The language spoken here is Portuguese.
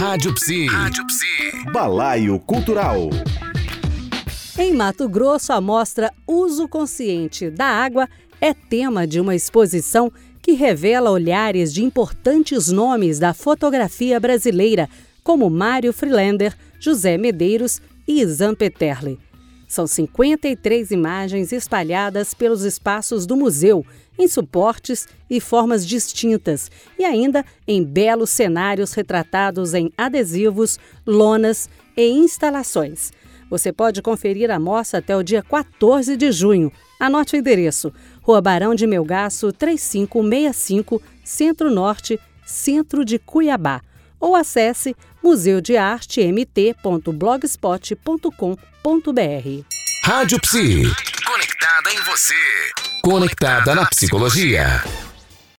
Rádio Psi. Rádio Psi. Balaio Cultural. Em Mato Grosso, a mostra Uso Consciente da Água é tema de uma exposição que revela olhares de importantes nomes da fotografia brasileira, como Mário Frilander, José Medeiros e Isan Peterle. São 53 imagens espalhadas pelos espaços do museu, em suportes e formas distintas, e ainda em belos cenários retratados em adesivos, lonas e instalações. Você pode conferir a mostra até o dia 14 de junho. Anote o endereço: Rua Barão de Melgaço, 3565, Centro-Norte, Centro de Cuiabá. Ou acesse museudeartemt.blogspot.com.br. Rádio Psi. Conectada em você. Conectada na psicologia.